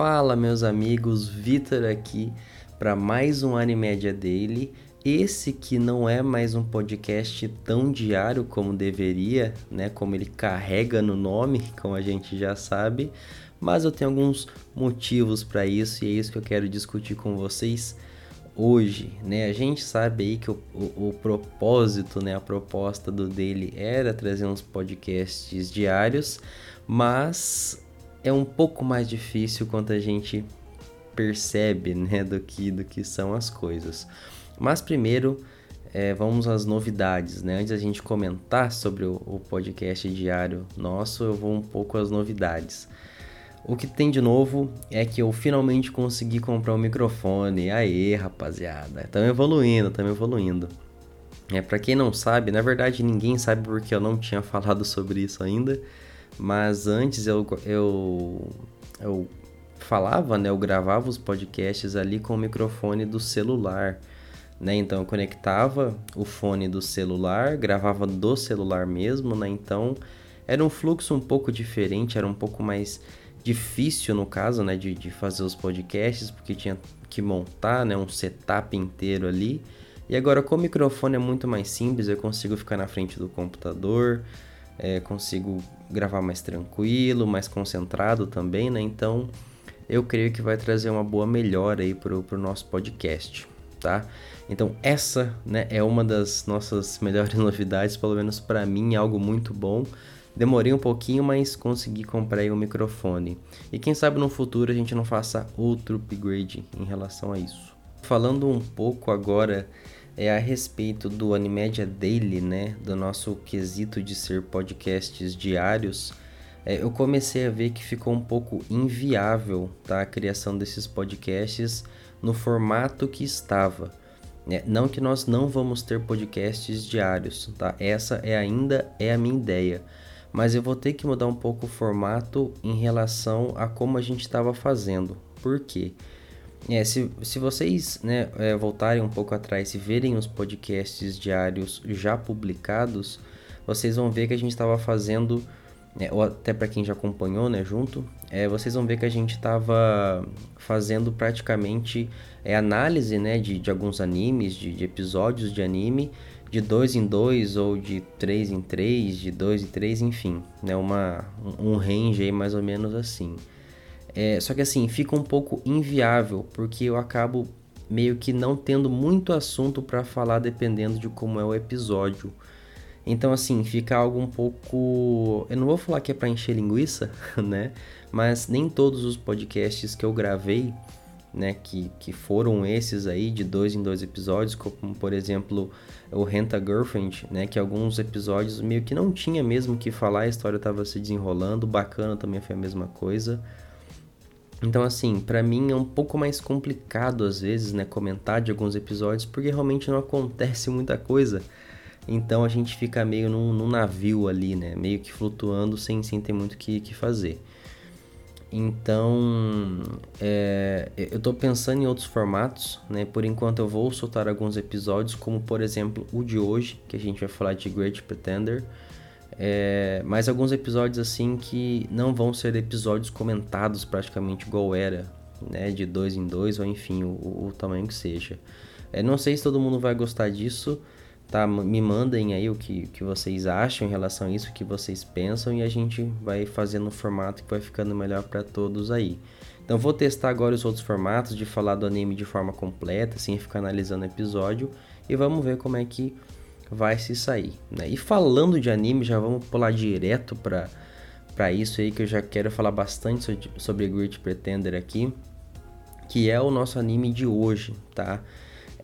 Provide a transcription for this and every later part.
Fala, meus amigos, Vitor aqui para mais um Animédia Daily. Esse que não é mais um podcast tão diário como deveria, né? Como ele carrega no nome, como a gente já sabe, mas eu tenho alguns motivos para isso e é isso que eu quero discutir com vocês hoje, né? A gente sabe aí que o, o, o, propósito, né? A proposta do dele era trazer uns podcasts diários, mas é um pouco mais difícil quando a gente percebe, né? Do que, do que são as coisas. Mas primeiro, é, vamos às novidades, né? Antes da gente comentar sobre o, o podcast diário nosso, eu vou um pouco às novidades. O que tem de novo é que eu finalmente consegui comprar um microfone. Aê, rapaziada. Estamos evoluindo, estamos evoluindo. É, para quem não sabe, na verdade ninguém sabe porque eu não tinha falado sobre isso ainda, mas antes eu, eu, eu falava, né, eu gravava os podcasts ali com o microfone do celular, né? Então eu conectava o fone do celular, gravava do celular mesmo, né? Então era um fluxo um pouco diferente, era um pouco mais difícil no caso, né, de, de fazer os podcasts, porque tinha que montar, né, um setup inteiro ali. E agora com o microfone é muito mais simples, eu consigo ficar na frente do computador, é, consigo gravar mais tranquilo, mais concentrado também, né? Então eu creio que vai trazer uma boa melhora aí pro, pro nosso podcast, tá? Então essa, né, é uma das nossas melhores novidades, pelo menos para mim, algo muito bom. Demorei um pouquinho, mas consegui comprar um microfone. E quem sabe no futuro a gente não faça outro upgrade em relação a isso. Falando um pouco agora é a respeito do Animedia Daily, né, do nosso quesito de ser podcasts diários, é, eu comecei a ver que ficou um pouco inviável tá, a criação desses podcasts no formato que estava. É, não que nós não vamos ter podcasts diários, tá? Essa é ainda é a minha ideia mas eu vou ter que mudar um pouco o formato em relação a como a gente estava fazendo. Por quê? É, se, se vocês né, é, voltarem um pouco atrás e verem os podcasts diários já publicados, vocês vão ver que a gente estava fazendo, é, ou até para quem já acompanhou né, junto, é, vocês vão ver que a gente estava fazendo praticamente é, análise né, de, de alguns animes, de, de episódios de anime, de dois em dois ou de três em três, de dois em três, enfim, né? Uma, um range aí mais ou menos assim. É, só que assim, fica um pouco inviável, porque eu acabo meio que não tendo muito assunto para falar dependendo de como é o episódio. Então assim, fica algo um pouco, eu não vou falar que é para encher linguiça, né? Mas nem todos os podcasts que eu gravei né, que, que foram esses aí de dois em dois episódios, como por exemplo o Renta Girlfriend, né, que alguns episódios meio que não tinha mesmo que falar, a história estava se desenrolando, bacana também foi a mesma coisa. Então assim, para mim é um pouco mais complicado às vezes, né, comentar de alguns episódios porque realmente não acontece muita coisa. Então a gente fica meio num, num navio ali, né, meio que flutuando sem, sem ter muito o que, que fazer. Então, é, eu estou pensando em outros formatos, né? Por enquanto eu vou soltar alguns episódios, como por exemplo o de hoje, que a gente vai falar de Great Pretender. É, mas alguns episódios assim que não vão ser episódios comentados praticamente igual era, né? De dois em dois, ou enfim, o, o tamanho que seja. É, não sei se todo mundo vai gostar disso, tá? Me mandem aí o que, que vocês acham em relação a isso, o que vocês pensam e a gente vai fazendo um formato que vai ficando melhor para todos aí. Então vou testar agora os outros formatos de falar do anime de forma completa, sem ficar analisando o episódio e vamos ver como é que vai se sair. Né? E falando de anime, já vamos pular direto para para isso aí que eu já quero falar bastante sobre, Great Pretender aqui, que é o nosso anime de hoje, tá?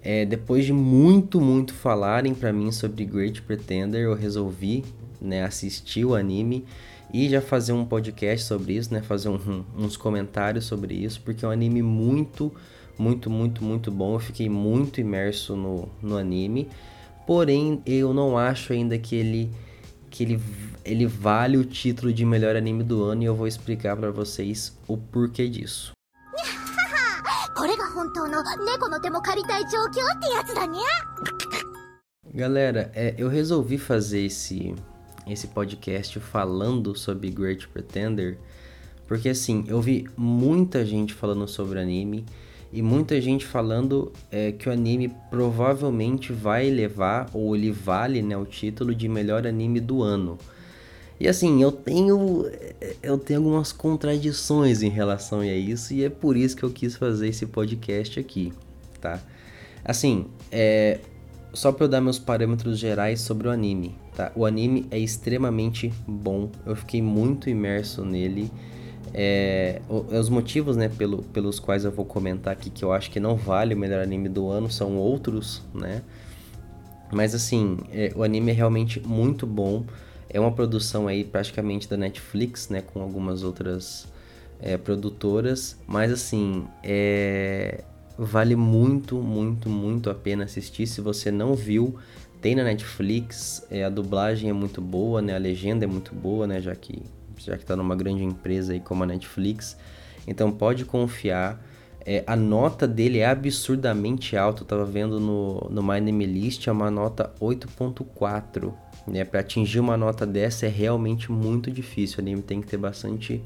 É, depois de muito, muito falarem para mim sobre Great Pretender, eu resolvi né, assistir o anime e já fazer um podcast sobre isso, né? Fazer um, uns comentários sobre isso, porque é um anime muito, muito, muito, muito bom. Eu fiquei muito imerso no, no anime. Porém, eu não acho ainda que ele que ele, ele vale o título de melhor anime do ano e eu vou explicar para vocês o porquê disso. Galera, é, eu resolvi fazer esse, esse podcast falando sobre Great Pretender, porque assim, eu vi muita gente falando sobre anime e muita gente falando é, que o anime provavelmente vai levar, ou ele vale, né, o título de melhor anime do ano. E assim, eu tenho eu tenho algumas contradições em relação a isso e é por isso que eu quis fazer esse podcast aqui, tá? Assim, é só para eu dar meus parâmetros gerais sobre o anime, tá? O anime é extremamente bom. Eu fiquei muito imerso nele. É, os motivos, né, pelo, pelos quais eu vou comentar aqui que eu acho que não vale o melhor anime do ano são outros, né? Mas assim, é, o anime é realmente muito bom. É uma produção aí praticamente da Netflix, né? Com algumas outras é, produtoras. Mas assim, é... vale muito, muito, muito a pena assistir. Se você não viu, tem na Netflix. É, a dublagem é muito boa, né? A legenda é muito boa, né? Já que, já que tá numa grande empresa aí como a Netflix. Então pode confiar. É, a nota dele é absurdamente alta. Eu tava vendo no, no My Name List, é uma nota 8.4. Né? Para atingir uma nota dessa é realmente muito difícil. O anime tem que ter bastante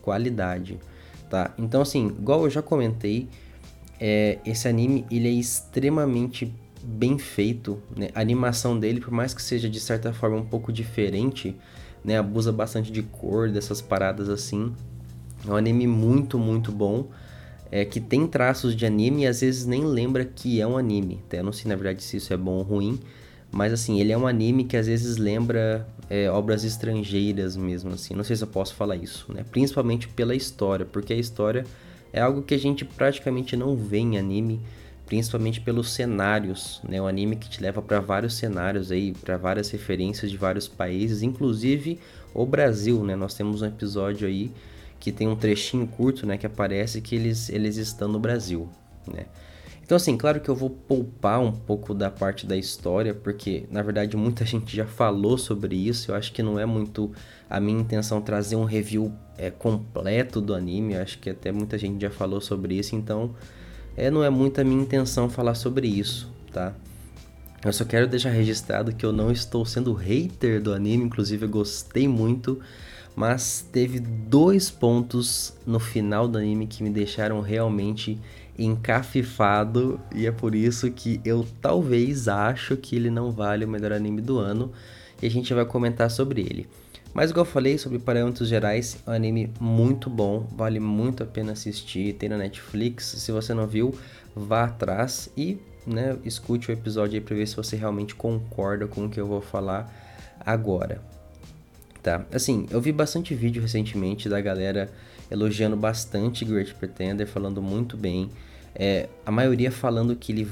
qualidade, tá? Então, assim, igual eu já comentei, é, esse anime ele é extremamente bem feito. Né? A animação dele, por mais que seja de certa forma um pouco diferente, né? abusa bastante de cor, dessas paradas assim. É um anime muito, muito bom. É, que tem traços de anime e às vezes nem lembra que é um anime. Até eu não sei na verdade se isso é bom ou ruim, mas assim, ele é um anime que às vezes lembra é, obras estrangeiras mesmo, assim. Não sei se eu posso falar isso, né? Principalmente pela história, porque a história é algo que a gente praticamente não vê em anime, principalmente pelos cenários, né? O anime que te leva para vários cenários aí, para várias referências de vários países, inclusive o Brasil, né? Nós temos um episódio aí que tem um trechinho curto, né, que aparece que eles eles estão no Brasil, né? Então, assim, claro que eu vou poupar um pouco da parte da história, porque na verdade muita gente já falou sobre isso. Eu acho que não é muito a minha intenção trazer um review é, completo do anime. Eu acho que até muita gente já falou sobre isso, então é, não é muito a minha intenção falar sobre isso, tá? Eu só quero deixar registrado que eu não estou sendo hater do anime, inclusive eu gostei muito, mas teve dois pontos no final do anime que me deixaram realmente encafifado e é por isso que eu talvez acho que ele não vale o melhor anime do ano e a gente vai comentar sobre ele. Mas igual eu falei sobre parâmetros gerais, é um anime muito bom, vale muito a pena assistir, tem na Netflix, se você não viu, vá atrás e né, escute o episódio aí para ver se você realmente concorda com o que eu vou falar agora. Tá, assim, eu vi bastante vídeo recentemente da galera elogiando bastante Great Pretender, falando muito bem. É, a maioria falando que ele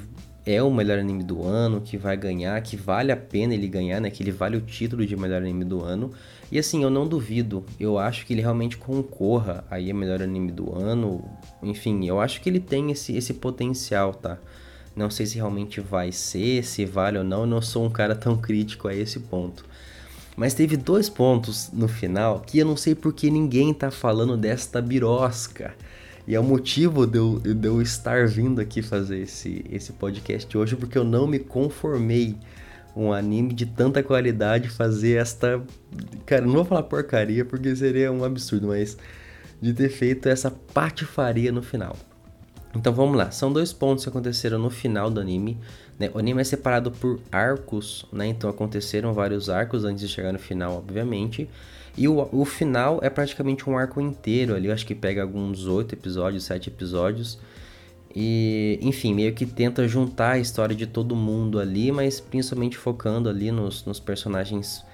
é o melhor anime do ano, que vai ganhar, que vale a pena ele ganhar, né? Que ele vale o título de melhor anime do ano. E assim, eu não duvido. Eu acho que ele realmente concorra aí a melhor anime do ano. Enfim, eu acho que ele tem esse, esse potencial, tá? Não sei se realmente vai ser, se vale ou não. Eu não sou um cara tão crítico a esse ponto. Mas teve dois pontos no final que eu não sei porque ninguém tá falando desta birosca. E é o motivo de eu, de eu estar vindo aqui fazer esse, esse podcast hoje, porque eu não me conformei um anime de tanta qualidade fazer esta. Cara, não vou falar porcaria porque seria um absurdo, mas de ter feito essa patifaria no final. Então vamos lá, são dois pontos que aconteceram no final do anime. Né? O anime é separado por arcos, né? Então aconteceram vários arcos antes de chegar no final, obviamente. E o, o final é praticamente um arco inteiro ali, eu acho que pega alguns oito episódios, sete episódios. E, enfim, meio que tenta juntar a história de todo mundo ali, mas principalmente focando ali nos, nos personagens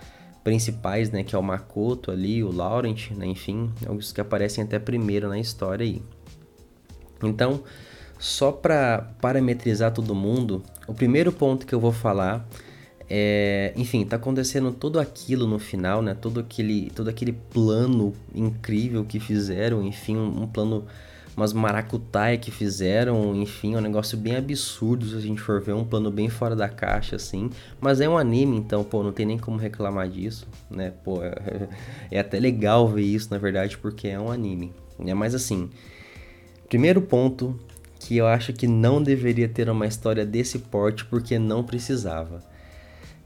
principais, né? Que é o Makoto ali, o Laurent, né? Enfim, os que aparecem até primeiro na história aí. Então, só para parametrizar todo mundo, o primeiro ponto que eu vou falar é, enfim, tá acontecendo tudo aquilo no final, né? Todo aquele, todo aquele plano incrível que fizeram, enfim, um, um plano, umas maracutaia que fizeram, enfim, um negócio bem absurdo se a gente for ver, um plano bem fora da caixa, assim. Mas é um anime, então, pô, não tem nem como reclamar disso, né? Pô, é, é até legal ver isso, na verdade, porque é um anime, né? Mas assim, primeiro ponto que eu acho que não deveria ter uma história desse porte porque não precisava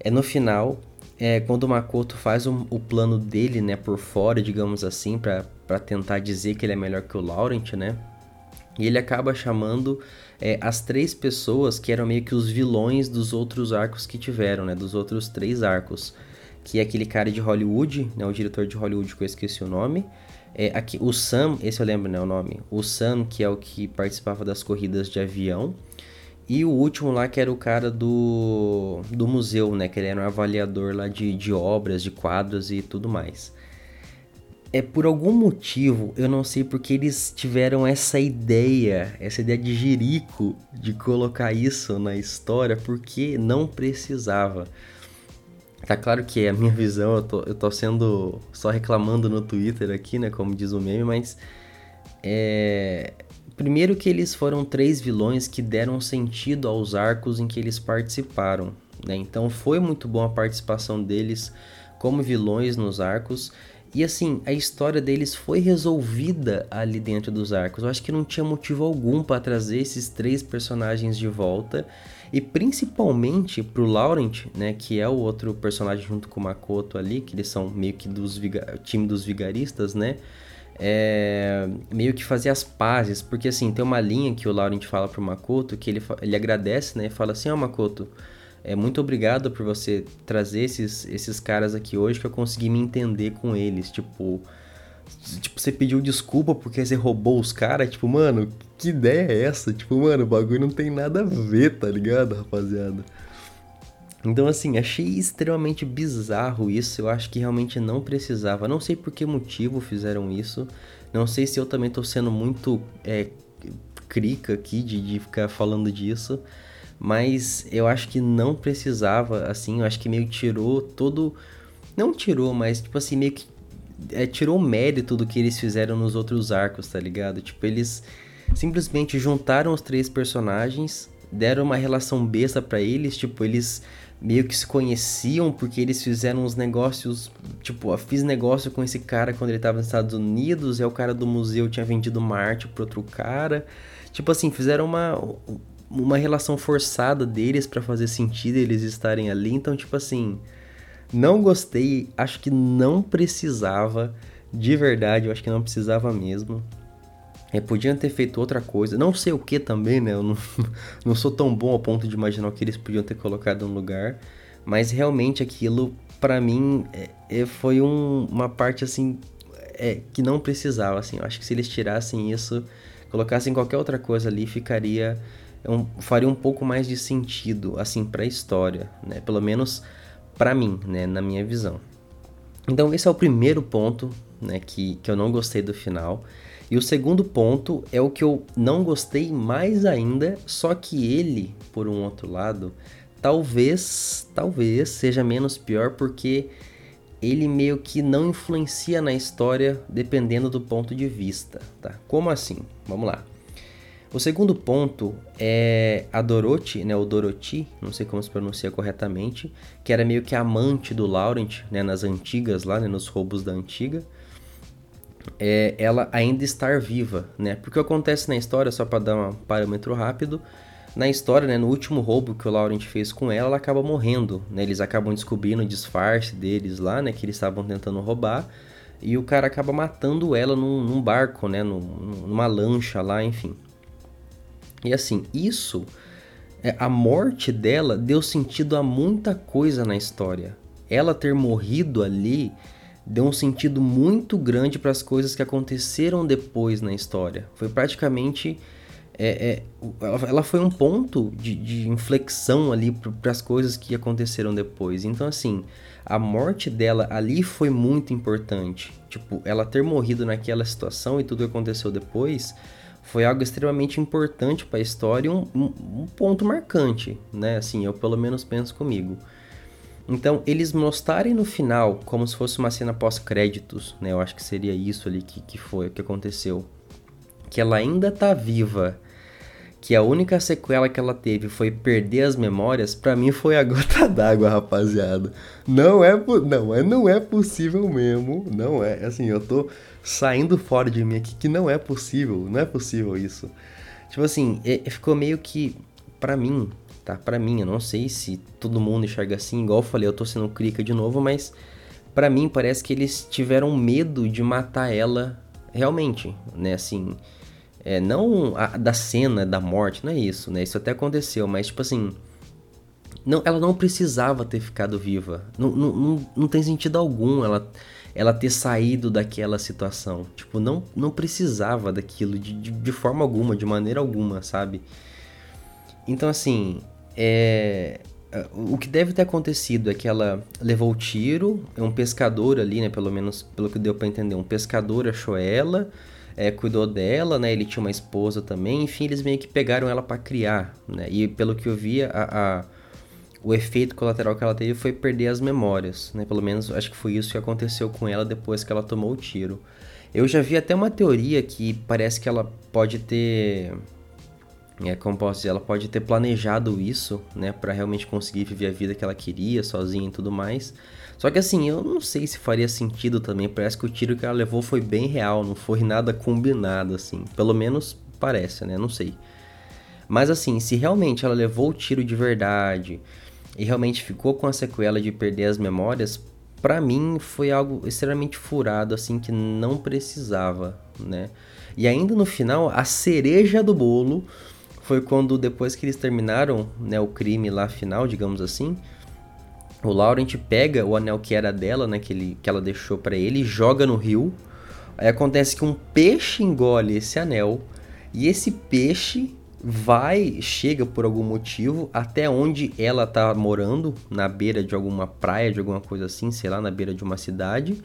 é no final, é, quando o Makoto faz um, o plano dele, né, por fora, digamos assim, para para tentar dizer que ele é melhor que o Laurent, né? E ele acaba chamando é, as três pessoas que eram meio que os vilões dos outros arcos que tiveram, né? Dos outros três arcos. Que é aquele cara de Hollywood, né? O diretor de Hollywood, que eu esqueci o nome. É, aqui, o Sam, esse eu lembro, né? O nome. O Sam, que é o que participava das corridas de avião. E o último lá, que era o cara do, do museu, né? Que ele era um avaliador lá de, de obras, de quadros e tudo mais é por algum motivo, eu não sei porque eles tiveram essa ideia, essa ideia de jirico de colocar isso na história, porque não precisava. Tá claro que é a minha visão, eu tô, eu tô sendo só reclamando no Twitter aqui, né, como diz o meme, mas é... Primeiro que eles foram três vilões que deram sentido aos arcos em que eles participaram, né? Então foi muito bom a participação deles como vilões nos arcos e assim, a história deles foi resolvida ali dentro dos arcos. Eu acho que não tinha motivo algum para trazer esses três personagens de volta. E principalmente pro Laurent, né, que é o outro personagem junto com o Makoto ali, que eles são meio que dos time dos vigaristas, né? É... meio que fazer as pazes, porque assim, tem uma linha que o Laurent fala pro Makoto que ele, ele agradece, né, e fala assim: "Ó, oh, Makoto, é, muito obrigado por você trazer esses, esses caras aqui hoje que eu consegui me entender com eles. Tipo, tipo, você pediu desculpa porque você roubou os caras. Tipo, mano, que ideia é essa? Tipo, mano, o bagulho não tem nada a ver, tá ligado, rapaziada? Então, assim, achei extremamente bizarro isso. Eu acho que realmente não precisava. Não sei por que motivo fizeram isso. Não sei se eu também tô sendo muito é, crica aqui de, de ficar falando disso mas eu acho que não precisava, assim, eu acho que meio que tirou todo. Não tirou, mas tipo assim, meio que é, tirou o mérito do que eles fizeram nos outros arcos, tá ligado? Tipo, eles simplesmente juntaram os três personagens, deram uma relação besta para eles, tipo, eles meio que se conheciam porque eles fizeram uns negócios, tipo, eu fiz negócio com esse cara quando ele tava nos Estados Unidos, e o cara do museu tinha vendido uma arte pro outro cara. Tipo assim, fizeram uma uma relação forçada deles para fazer sentido eles estarem ali. Então, tipo assim, não gostei, acho que não precisava, de verdade, eu acho que não precisava mesmo. É, podiam ter feito outra coisa, não sei o que também, né? Eu não, não sou tão bom ao ponto de imaginar o que eles podiam ter colocado no lugar, mas realmente aquilo, para mim, é, é, foi um, uma parte assim é, que não precisava. Assim, eu acho que se eles tirassem isso, colocassem qualquer outra coisa ali, ficaria um, faria um pouco mais de sentido assim para a história, né? Pelo menos para mim, né, na minha visão. Então esse é o primeiro ponto, né, que, que eu não gostei do final. E o segundo ponto é o que eu não gostei mais ainda, só que ele, por um outro lado, talvez, talvez seja menos pior porque ele meio que não influencia na história dependendo do ponto de vista, tá? Como assim? Vamos lá. O segundo ponto é a Dorothy, né, o Dorothy, não sei como se pronuncia corretamente, que era meio que amante do Laurent, né, nas antigas lá, né, nos roubos da antiga. É, ela ainda estar viva, né? Porque acontece na história, só para dar um parâmetro rápido, na história, né, no último roubo que o Laurent fez com ela, ela acaba morrendo, né? Eles acabam descobrindo o disfarce deles lá, né, que eles estavam tentando roubar, e o cara acaba matando ela num, num barco, né, num, numa lancha lá, enfim. E assim, isso, é, a morte dela deu sentido a muita coisa na história. Ela ter morrido ali deu um sentido muito grande para as coisas que aconteceram depois na história. Foi praticamente. É, é, ela foi um ponto de, de inflexão ali para as coisas que aconteceram depois. Então, assim, a morte dela ali foi muito importante. Tipo, ela ter morrido naquela situação e tudo que aconteceu depois foi algo extremamente importante para a história e um, um, um, ponto marcante, né? Assim, eu pelo menos penso comigo. Então, eles mostrarem no final como se fosse uma cena pós-créditos, né? Eu acho que seria isso ali que, que foi, que aconteceu. Que ela ainda tá viva, que a única sequela que ela teve foi perder as memórias, para mim foi a gota d'água, rapaziada. Não é, não é, não é possível mesmo, não é. Assim, eu tô saindo fora de mim aqui que não é possível, não é possível isso. Tipo assim, ficou meio que, para mim, tá? Para mim, eu não sei se todo mundo enxerga assim, igual eu falei, eu tô sendo clica de novo, mas para mim parece que eles tiveram medo de matar ela realmente, né, assim, é, não a, da cena da morte, não é isso, né? Isso até aconteceu, mas tipo assim, não, ela não precisava ter ficado viva. Não, não, não, não tem sentido algum ela, ela ter saído daquela situação. Tipo, não, não precisava daquilo de, de, de forma alguma, de maneira alguma, sabe? Então, assim, é, o que deve ter acontecido é que ela levou o tiro, é um pescador ali, né? Pelo menos pelo que deu para entender, um pescador achou ela, é, cuidou dela, né? Ele tinha uma esposa também, enfim, eles meio que pegaram ela para criar, né? E pelo que eu vi, a, a, o efeito colateral que ela teve foi perder as memórias, né? Pelo menos acho que foi isso que aconteceu com ela depois que ela tomou o tiro. Eu já vi até uma teoria que parece que ela pode ter é, como posso dizer, ela pode ter planejado isso, né, para realmente conseguir viver a vida que ela queria, sozinha e tudo mais. Só que assim, eu não sei se faria sentido também, parece que o tiro que ela levou foi bem real, não foi nada combinado assim. Pelo menos parece, né? Não sei. Mas assim, se realmente ela levou o tiro de verdade e realmente ficou com a sequela de perder as memórias, para mim foi algo extremamente furado assim que não precisava, né? E ainda no final, a cereja do bolo foi quando depois que eles terminaram, né, o crime lá final, digamos assim, o Laurent pega o anel que era dela, né, que, ele, que ela deixou para ele, joga no rio. Aí acontece que um peixe engole esse anel e esse peixe vai, chega por algum motivo até onde ela tá morando, na beira de alguma praia, de alguma coisa assim, sei lá, na beira de uma cidade.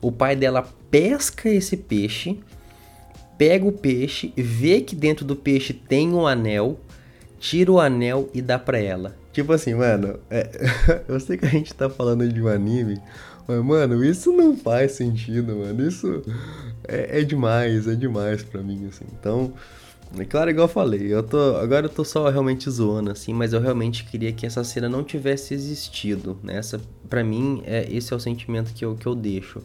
O pai dela pesca esse peixe pega o peixe, vê que dentro do peixe tem um anel, tira o anel e dá pra ela. Tipo assim, mano, é, eu sei que a gente tá falando de um anime, mas, mano, isso não faz sentido, mano. Isso é, é demais, é demais pra mim, assim. Então, é claro, igual eu falei, eu tô, agora eu tô só realmente zoando, assim, mas eu realmente queria que essa cena não tivesse existido, né? Essa, pra mim, é, esse é o sentimento que eu, que eu deixo.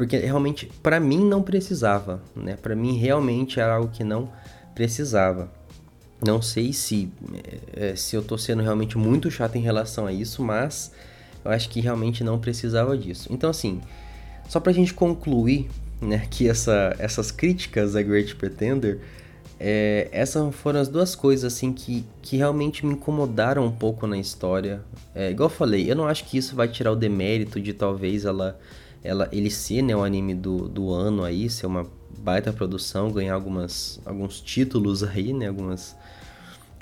Porque realmente, para mim, não precisava, né? Para mim, realmente era algo que não precisava. Não sei se, é, se eu tô sendo realmente muito chato em relação a isso, mas eu acho que realmente não precisava disso. Então, assim, só pra gente concluir, né, que essa, essas críticas a Great Pretender, é, essas foram as duas coisas, assim, que, que realmente me incomodaram um pouco na história. É, igual eu falei, eu não acho que isso vai tirar o demérito de talvez ela ela, ele ser né, o anime do, do ano aí, ser uma baita produção, ganhar algumas, alguns títulos aí, né, algumas,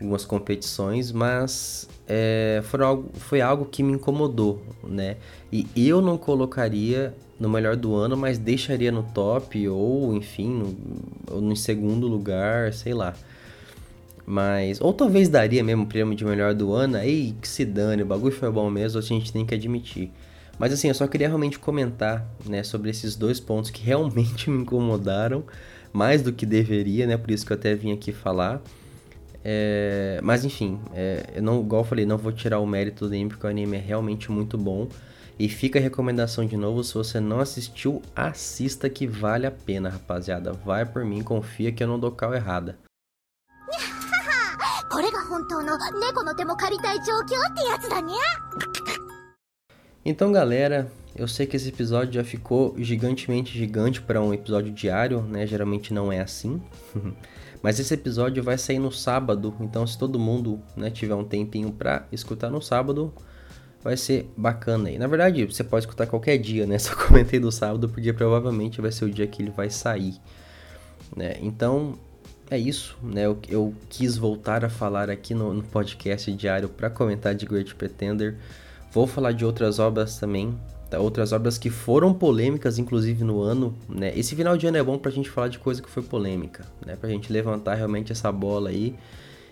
algumas competições, mas é, foi, algo, foi algo que me incomodou, né? E eu não colocaria no melhor do ano, mas deixaria no top ou, enfim, no, ou no segundo lugar, sei lá. Mas, ou talvez daria mesmo o prêmio de melhor do ano, aí que se dane, o bagulho foi bom mesmo, a gente tem que admitir. Mas assim, eu só queria realmente comentar, né, sobre esses dois pontos que realmente me incomodaram, mais do que deveria, né, por isso que eu até vim aqui falar. É, mas enfim, é, eu não, igual eu falei, não vou tirar o mérito do anime, porque o anime é realmente muito bom. E fica a recomendação de novo, se você não assistiu, assista que vale a pena, rapaziada. Vai por mim, confia que eu não dou cal errada. Então, galera, eu sei que esse episódio já ficou gigantemente gigante para um episódio diário, né? Geralmente não é assim. Mas esse episódio vai sair no sábado, então se todo mundo né, tiver um tempinho para escutar no sábado, vai ser bacana aí. Na verdade, você pode escutar qualquer dia, né? Só comentei do sábado porque provavelmente vai ser o dia que ele vai sair, né? Então é isso, né? Eu, eu quis voltar a falar aqui no, no podcast diário para comentar de Great Pretender. Vou falar de outras obras também, tá? outras obras que foram polêmicas, inclusive no ano. Né? Esse final de ano é bom pra gente falar de coisa que foi polêmica, né? Pra gente levantar realmente essa bola aí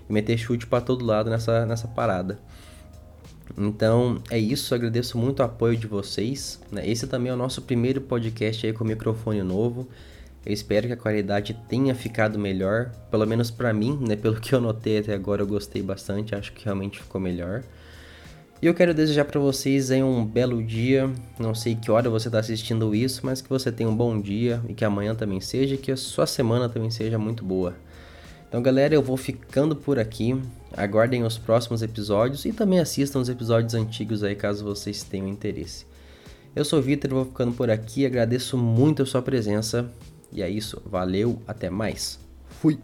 e meter chute para todo lado nessa, nessa parada. Então é isso, agradeço muito o apoio de vocês. Né? Esse também é o nosso primeiro podcast aí com microfone novo. Eu espero que a qualidade tenha ficado melhor, pelo menos para mim, né? Pelo que eu notei até agora, eu gostei bastante, acho que realmente ficou melhor. E eu quero desejar para vocês aí um belo dia. Não sei que hora você está assistindo isso, mas que você tenha um bom dia e que amanhã também seja e que a sua semana também seja muito boa. Então, galera, eu vou ficando por aqui. Aguardem os próximos episódios e também assistam os episódios antigos aí caso vocês tenham interesse. Eu sou o Vitor, vou ficando por aqui. Agradeço muito a sua presença E é isso, valeu, até mais. Fui!